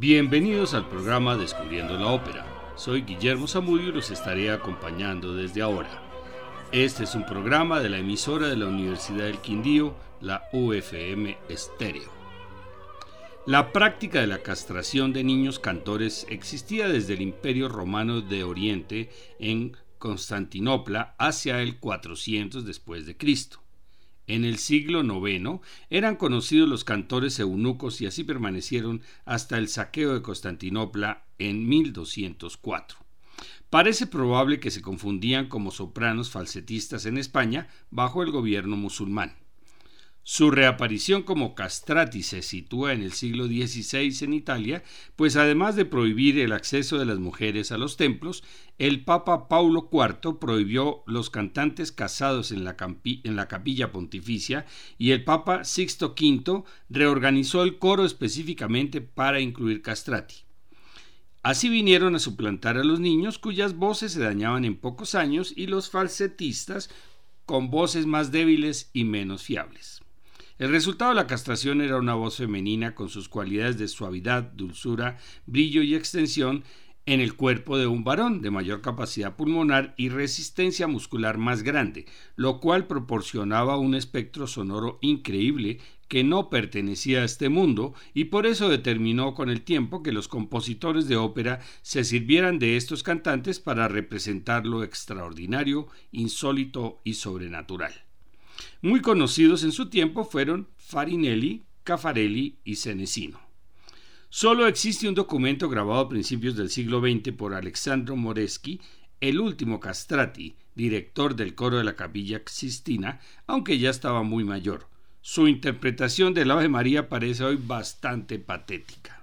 Bienvenidos al programa Descubriendo la Ópera. Soy Guillermo Zamudio y los estaré acompañando desde ahora. Este es un programa de la emisora de la Universidad del Quindío, la UFM Estéreo. La práctica de la castración de niños cantores existía desde el Imperio Romano de Oriente en Constantinopla hacia el 400 después de Cristo. En el siglo IX eran conocidos los cantores eunucos y así permanecieron hasta el saqueo de Constantinopla en 1204. Parece probable que se confundían como sopranos falsetistas en España bajo el gobierno musulmán. Su reaparición como castrati se sitúa en el siglo XVI en Italia, pues además de prohibir el acceso de las mujeres a los templos, el Papa Paulo IV prohibió los cantantes casados en la, en la capilla pontificia y el Papa Sixto V reorganizó el coro específicamente para incluir castrati. Así vinieron a suplantar a los niños cuyas voces se dañaban en pocos años y los falsetistas con voces más débiles y menos fiables. El resultado de la castración era una voz femenina con sus cualidades de suavidad, dulzura, brillo y extensión en el cuerpo de un varón de mayor capacidad pulmonar y resistencia muscular más grande, lo cual proporcionaba un espectro sonoro increíble que no pertenecía a este mundo y por eso determinó con el tiempo que los compositores de ópera se sirvieran de estos cantantes para representar lo extraordinario, insólito y sobrenatural. Muy conocidos en su tiempo fueron Farinelli, Caffarelli y Senesino. Solo existe un documento grabado a principios del siglo XX por Alexandro Moreschi, el último castrati, director del coro de la capilla Sistina, aunque ya estaba muy mayor. Su interpretación del Ave María parece hoy bastante patética.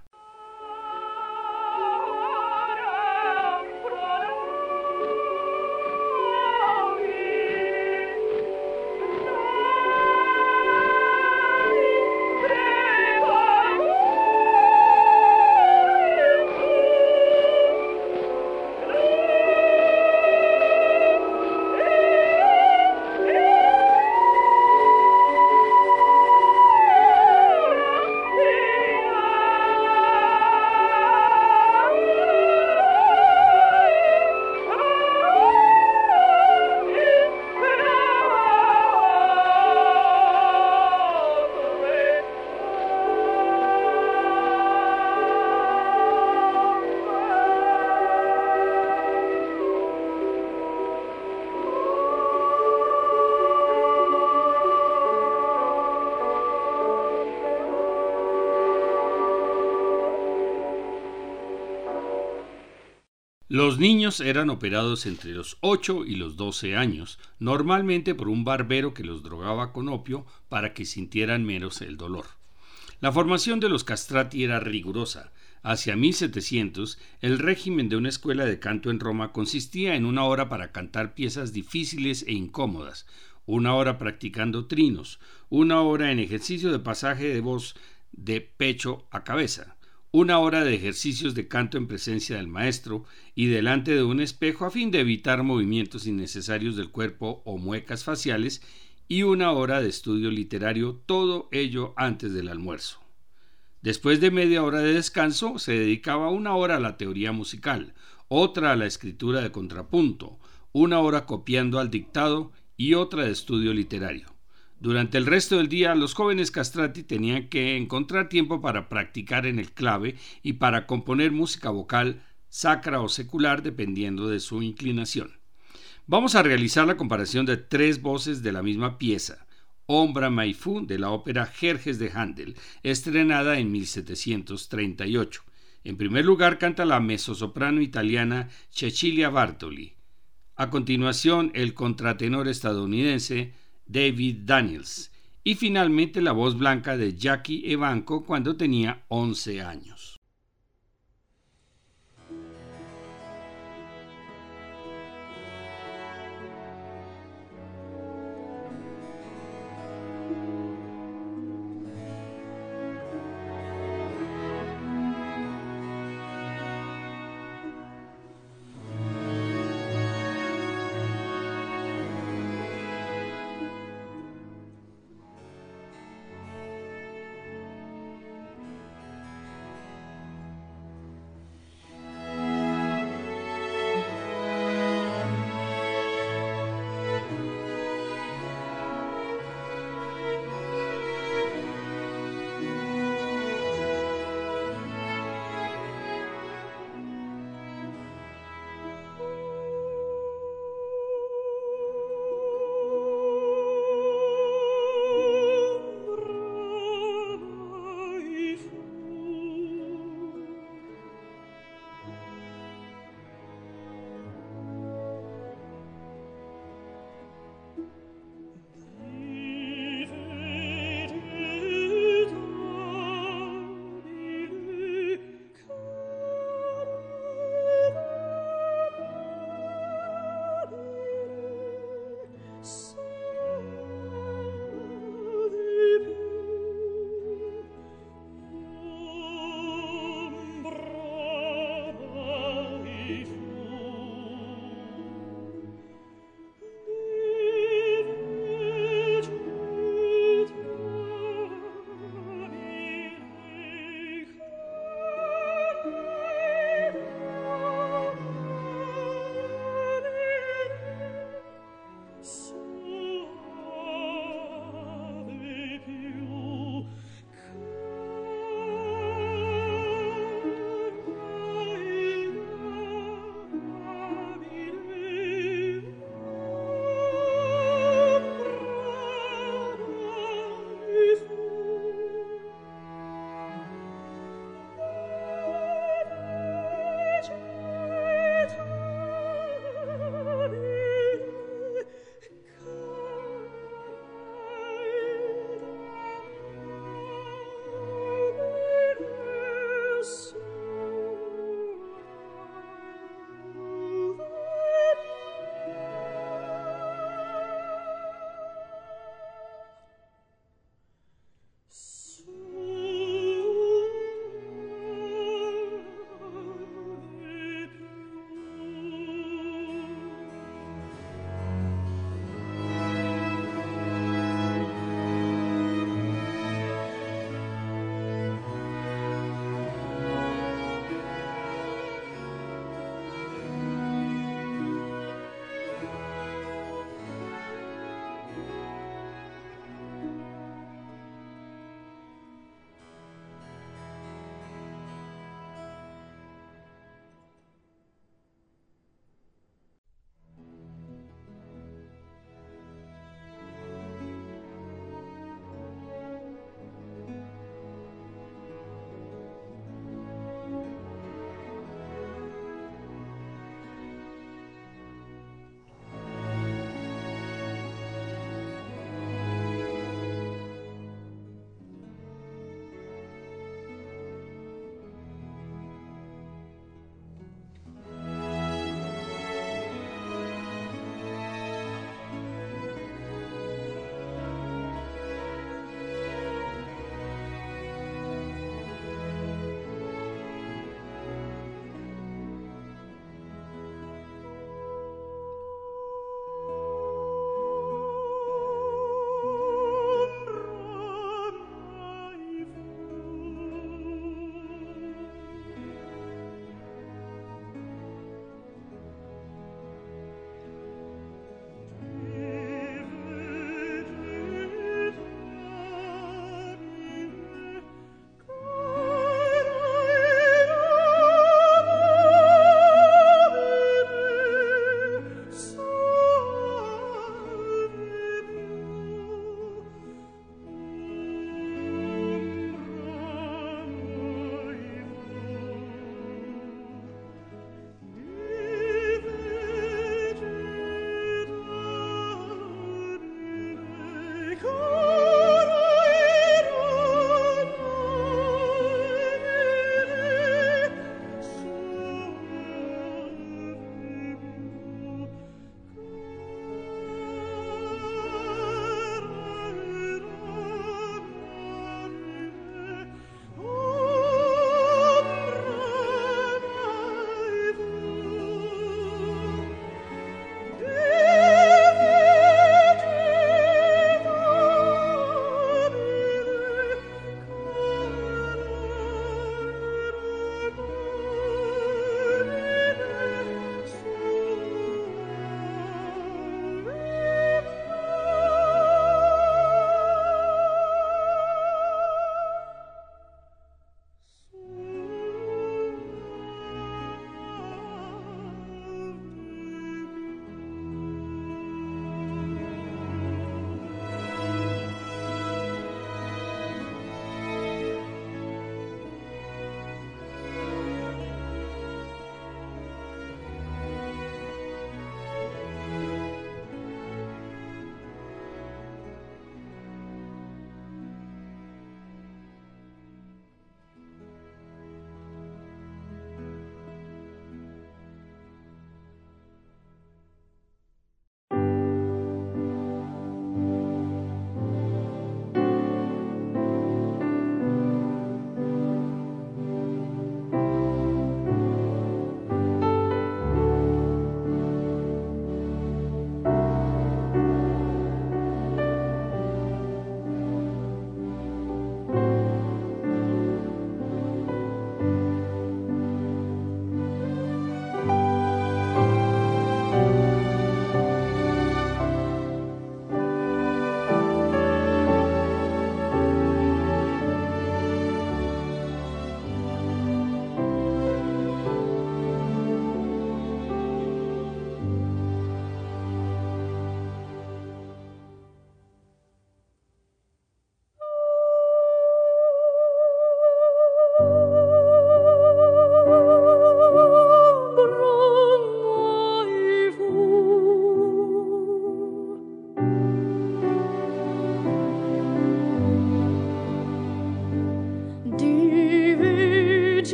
Eran operados entre los 8 y los 12 años, normalmente por un barbero que los drogaba con opio para que sintieran menos el dolor. La formación de los castrati era rigurosa. Hacia 1700, el régimen de una escuela de canto en Roma consistía en una hora para cantar piezas difíciles e incómodas, una hora practicando trinos, una hora en ejercicio de pasaje de voz de pecho a cabeza, una hora de ejercicios de canto en presencia del maestro y delante de un espejo a fin de evitar movimientos innecesarios del cuerpo o muecas faciales y una hora de estudio literario, todo ello antes del almuerzo. Después de media hora de descanso se dedicaba una hora a la teoría musical, otra a la escritura de contrapunto, una hora copiando al dictado y otra de estudio literario. Durante el resto del día, los jóvenes castrati tenían que encontrar tiempo para practicar en el clave y para componer música vocal sacra o secular dependiendo de su inclinación. Vamos a realizar la comparación de tres voces de la misma pieza, Ombra Maifú de la ópera Jerjes de Handel, estrenada en 1738. En primer lugar canta la mezzosoprano italiana Cecilia Bartoli. A continuación, el contratenor estadounidense David Daniels, y finalmente la voz blanca de Jackie Evanco cuando tenía 11 años.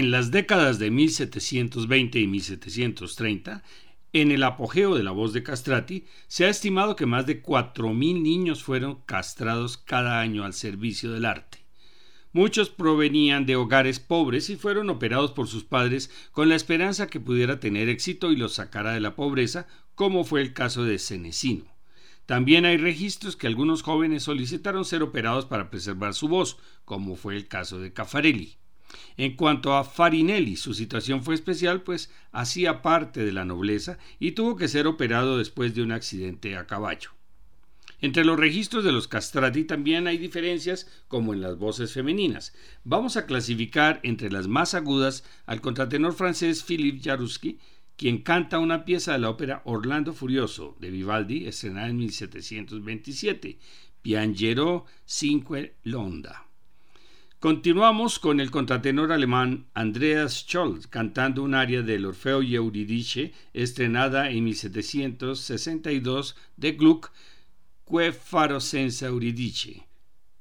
En las décadas de 1720 y 1730, en el apogeo de la voz de castrati, se ha estimado que más de 4.000 niños fueron castrados cada año al servicio del arte. Muchos provenían de hogares pobres y fueron operados por sus padres con la esperanza que pudiera tener éxito y los sacara de la pobreza, como fue el caso de Cenecino. También hay registros que algunos jóvenes solicitaron ser operados para preservar su voz, como fue el caso de Caffarelli. En cuanto a Farinelli, su situación fue especial, pues hacía parte de la nobleza y tuvo que ser operado después de un accidente a caballo. Entre los registros de los castrati también hay diferencias como en las voces femeninas. Vamos a clasificar entre las más agudas al contratenor francés Philippe Jaruski, quien canta una pieza de la ópera Orlando Furioso de Vivaldi, estrenada en 1727, Piangero Cinque Londa. Continuamos con el contratenor alemán Andreas Scholl cantando un aria del Orfeo y Eurídice estrenada en 1762 de Gluck, Que faro senza Euridice.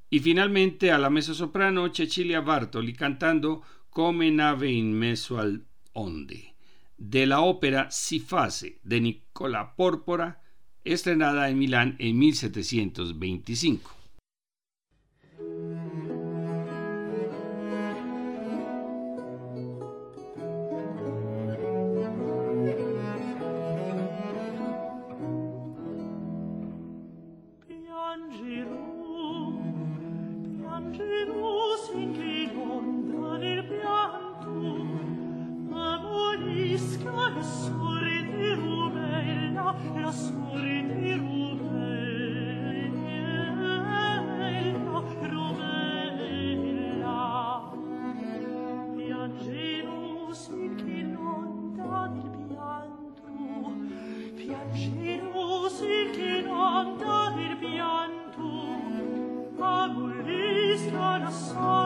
Y finalmente a la mezzosoprano Cecilia Bartoli cantando Come nave in mezzo al onde, de la ópera Si face de Nicola Pórpora, estrenada en Milán en 1725. soul.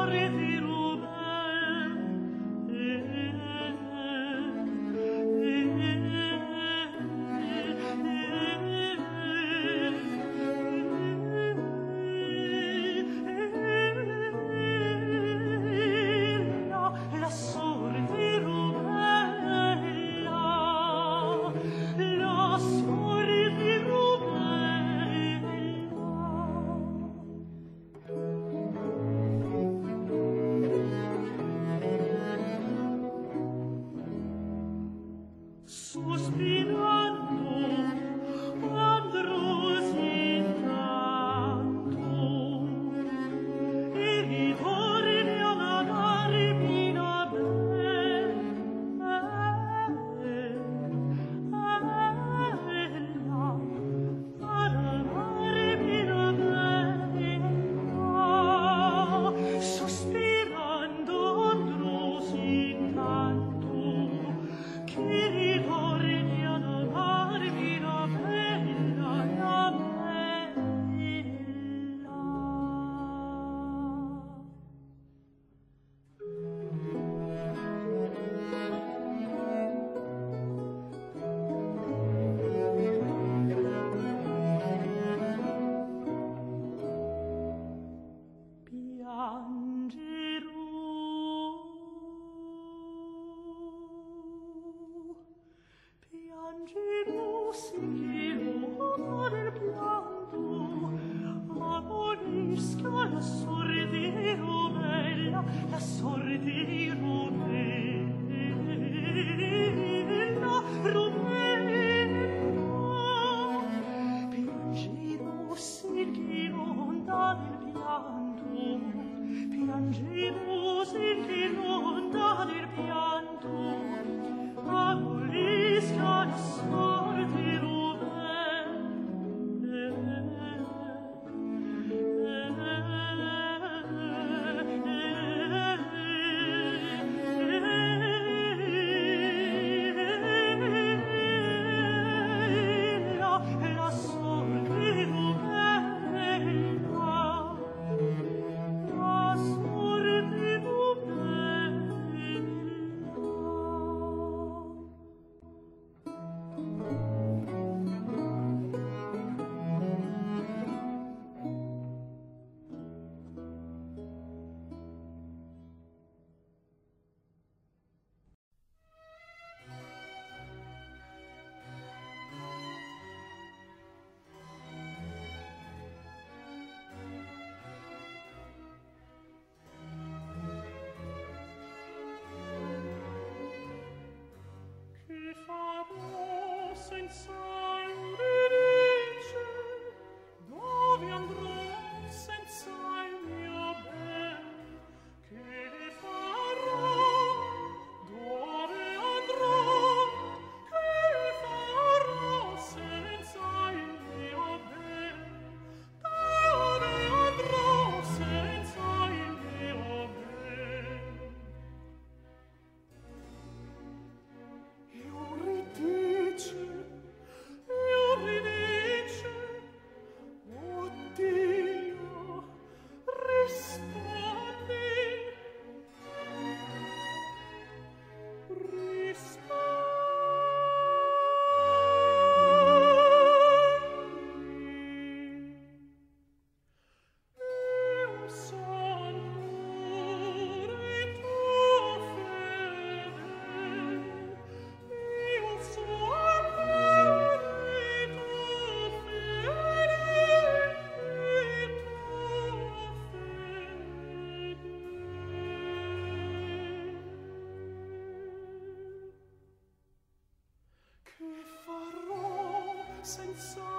senza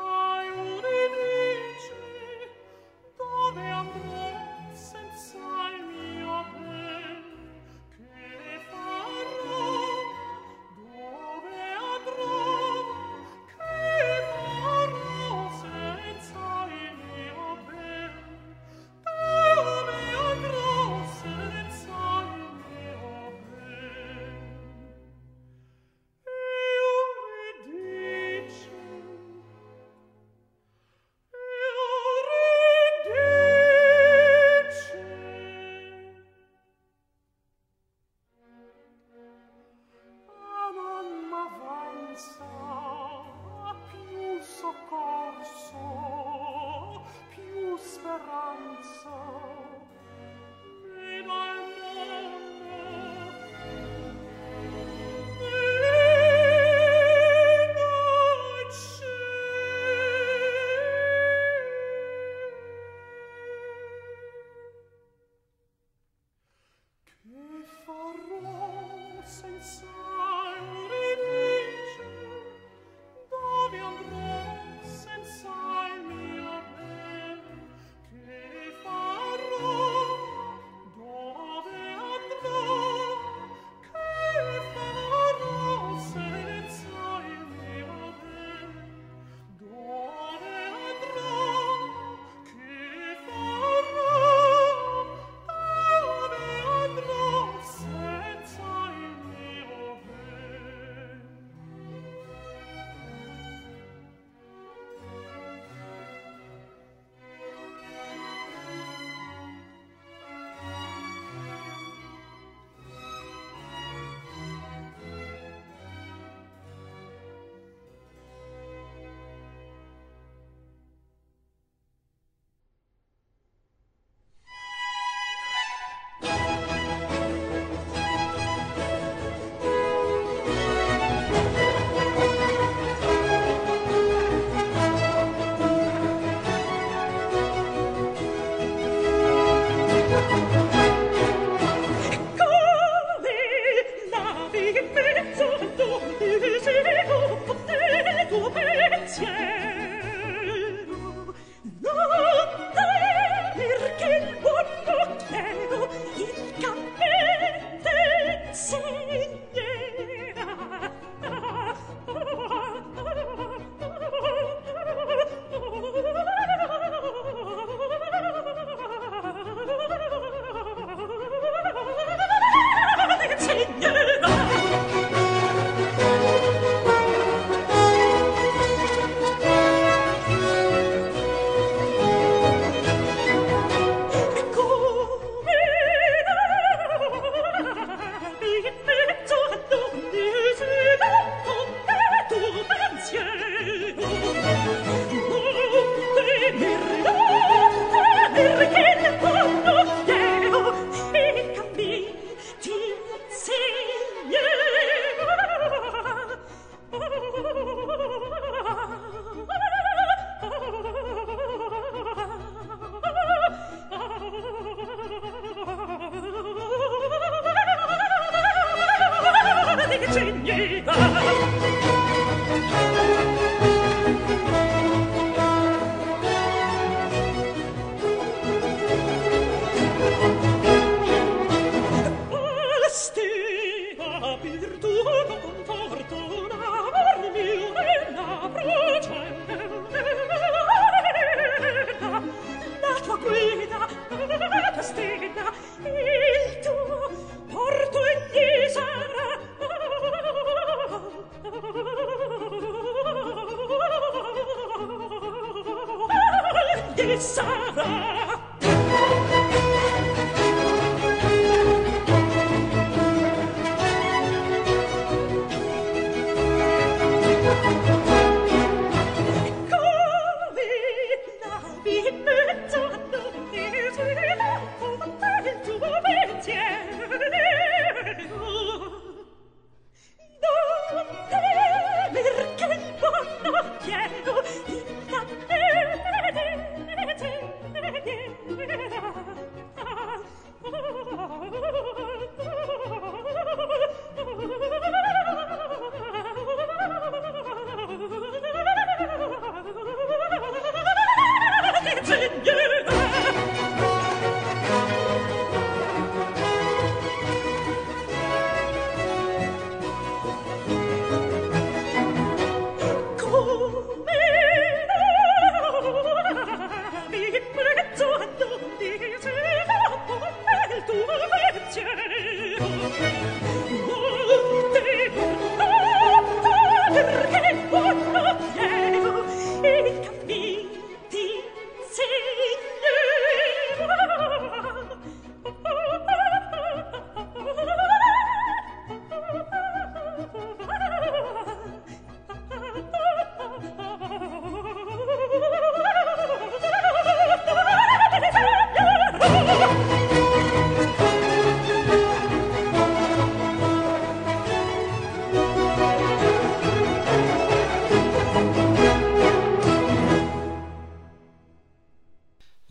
senza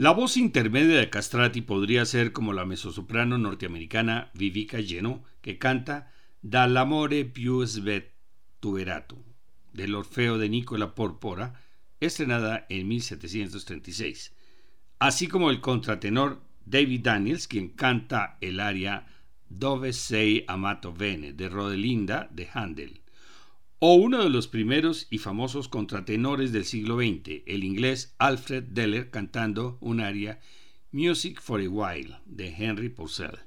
La voz intermedia de Castrati podría ser como la mezzosoprano norteamericana Vivica Geno, que canta Dall'amore più svetturato, del Orfeo de Nicola Porpora, estrenada en 1736, así como el contratenor David Daniels, quien canta el aria Dove sei amato bene de Rodelinda de Handel, o uno de los primeros y famosos contratenores del siglo XX, el inglés Alfred Deller cantando un aria Music for a While de Henry Purcell.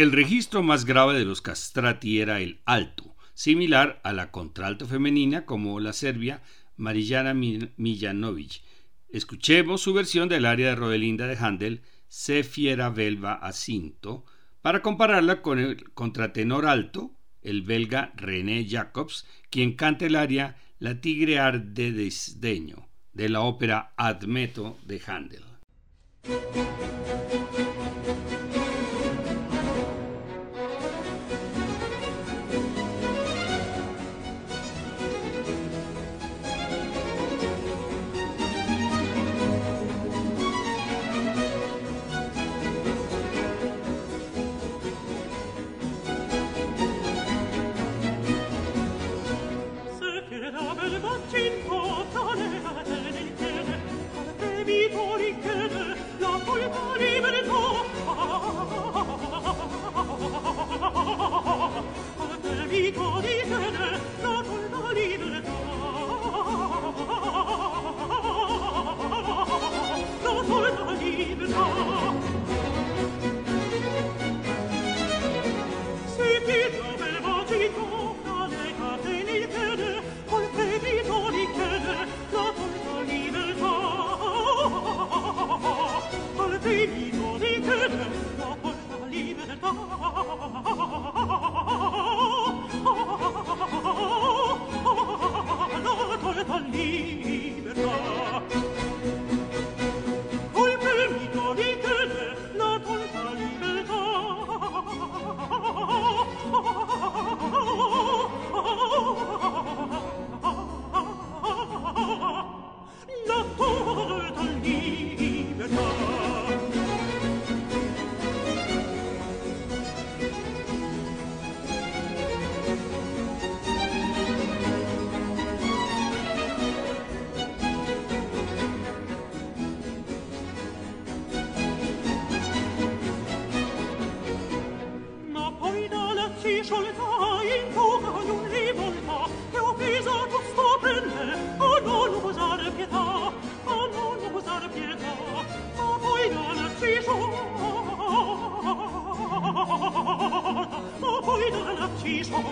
El registro más grave de los castrati era el alto, similar a la contralto femenina como la serbia Marijana Mijanovic. Escuchemos su versión del área de Rodelinda de Handel, Se fiera velva asinto, para compararla con el contratenor alto, el belga René Jacobs, quien canta el área La tigre arde desdeño, de la ópera Admeto de Handel.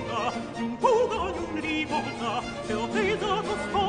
rivolta, in fuga ogni rivolta, se ho presa tua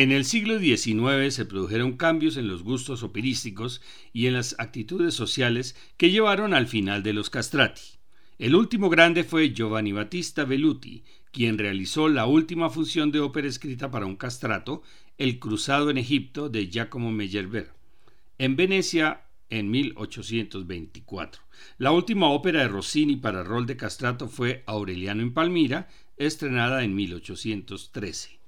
En el siglo XIX se produjeron cambios en los gustos operísticos y en las actitudes sociales que llevaron al final de los castrati. El último grande fue Giovanni Battista Velluti, quien realizó la última función de ópera escrita para un castrato, El Cruzado en Egipto de Giacomo Meyerbeer, en Venecia en 1824. La última ópera de Rossini para rol de castrato fue Aureliano en Palmira, estrenada en 1813.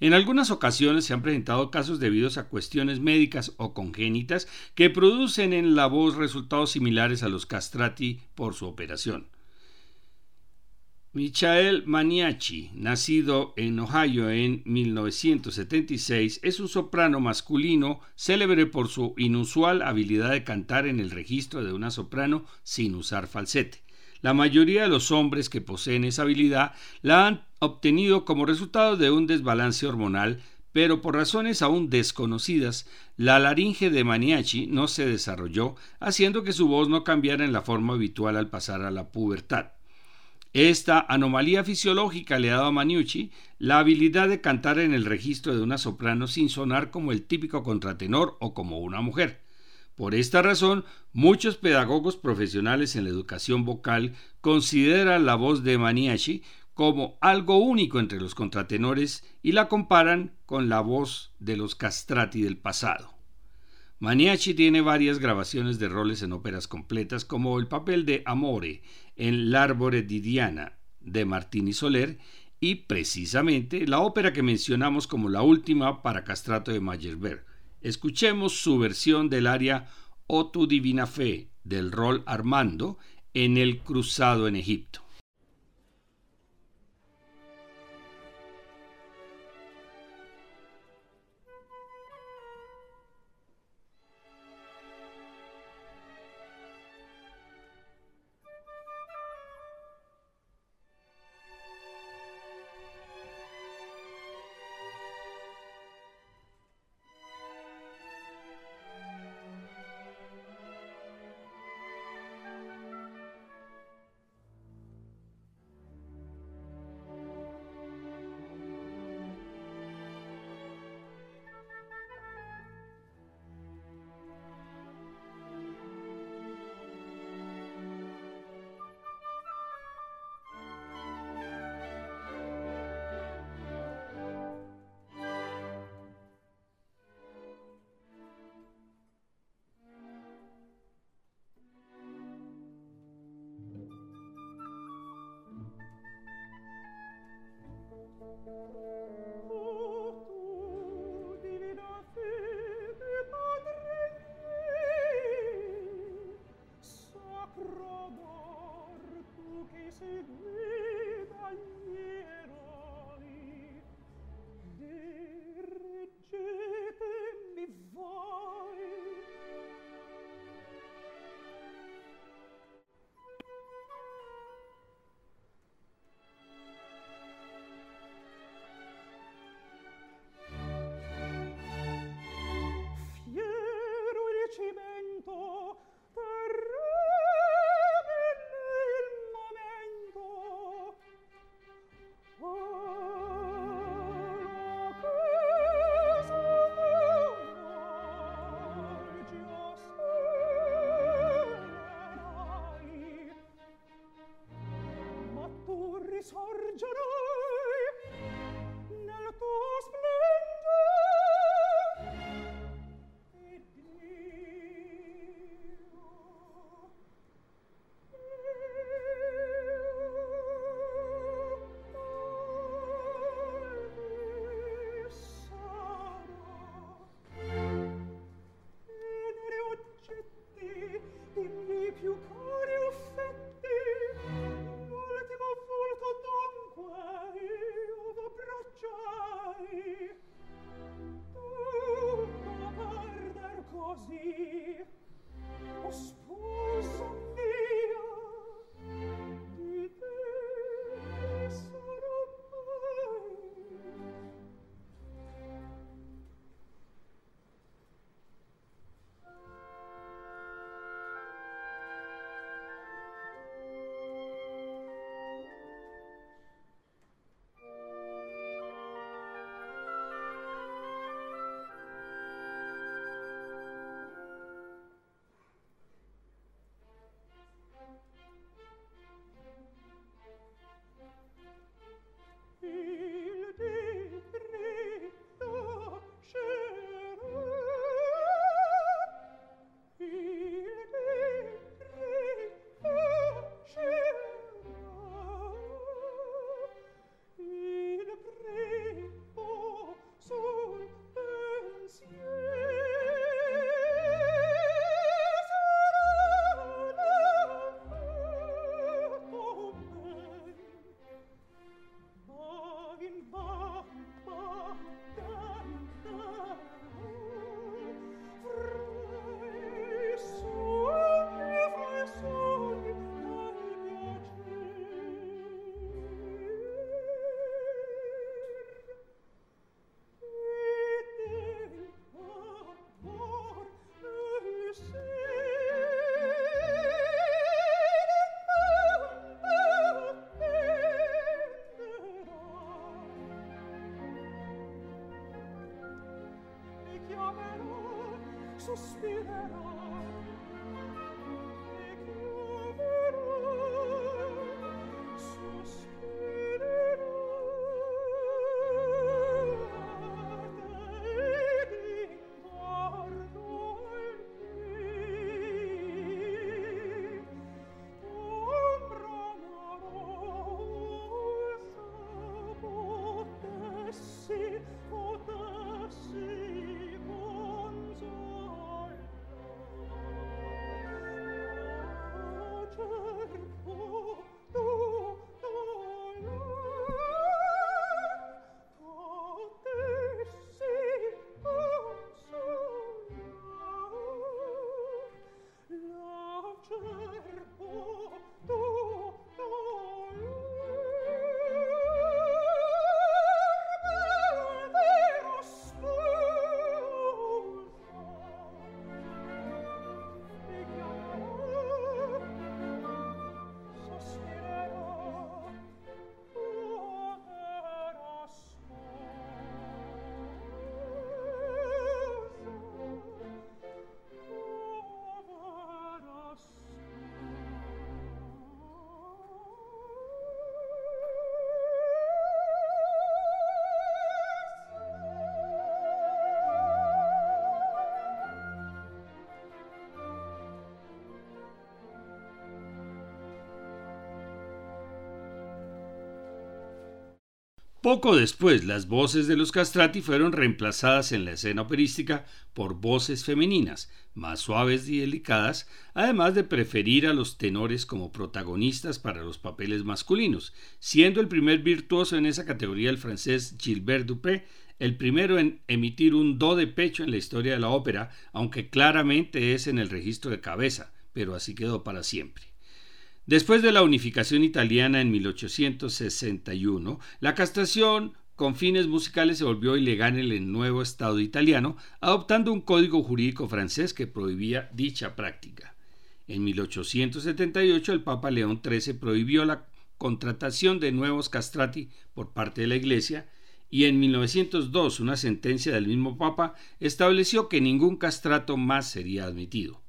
En algunas ocasiones se han presentado casos debidos a cuestiones médicas o congénitas que producen en la voz resultados similares a los castrati por su operación. Michael Maniaci, nacido en Ohio en 1976, es un soprano masculino célebre por su inusual habilidad de cantar en el registro de una soprano sin usar falsete. La mayoría de los hombres que poseen esa habilidad la han obtenido como resultado de un desbalance hormonal, pero por razones aún desconocidas, la laringe de Maniaci no se desarrolló, haciendo que su voz no cambiara en la forma habitual al pasar a la pubertad. Esta anomalía fisiológica le ha dado a Maniucci la habilidad de cantar en el registro de una soprano sin sonar como el típico contratenor o como una mujer. Por esta razón, muchos pedagogos profesionales en la educación vocal consideran la voz de Maniaci como algo único entre los contratenores y la comparan con la voz de los castrati del pasado. Maniaci tiene varias grabaciones de roles en óperas completas como el papel de Amore en L'Arbore di Diana de Martini Soler y precisamente la ópera que mencionamos como la última para castrato de Meyerbeer, Escuchemos su versión del aria O tu divina fe del rol Armando en El Cruzado en Egipto. Poco después, las voces de los castrati fueron reemplazadas en la escena operística por voces femeninas, más suaves y delicadas, además de preferir a los tenores como protagonistas para los papeles masculinos, siendo el primer virtuoso en esa categoría el francés Gilbert Dupé, el primero en emitir un do de pecho en la historia de la ópera, aunque claramente es en el registro de cabeza, pero así quedó para siempre. Después de la unificación italiana en 1861, la castración con fines musicales se volvió ilegal en el nuevo Estado italiano, adoptando un código jurídico francés que prohibía dicha práctica. En 1878 el Papa León XIII prohibió la contratación de nuevos castrati por parte de la Iglesia y en 1902 una sentencia del mismo Papa estableció que ningún castrato más sería admitido.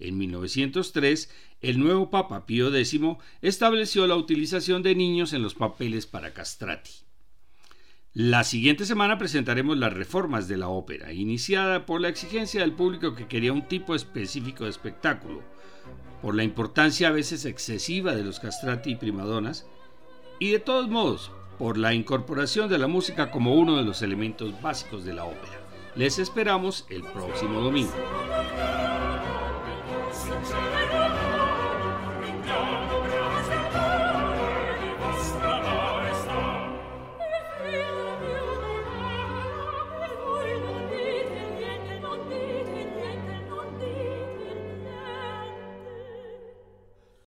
En 1903, el nuevo Papa Pío X estableció la utilización de niños en los papeles para castrati. La siguiente semana presentaremos las reformas de la ópera, iniciada por la exigencia del público que quería un tipo específico de espectáculo, por la importancia a veces excesiva de los castrati y primadonas, y de todos modos, por la incorporación de la música como uno de los elementos básicos de la ópera. Les esperamos el próximo domingo.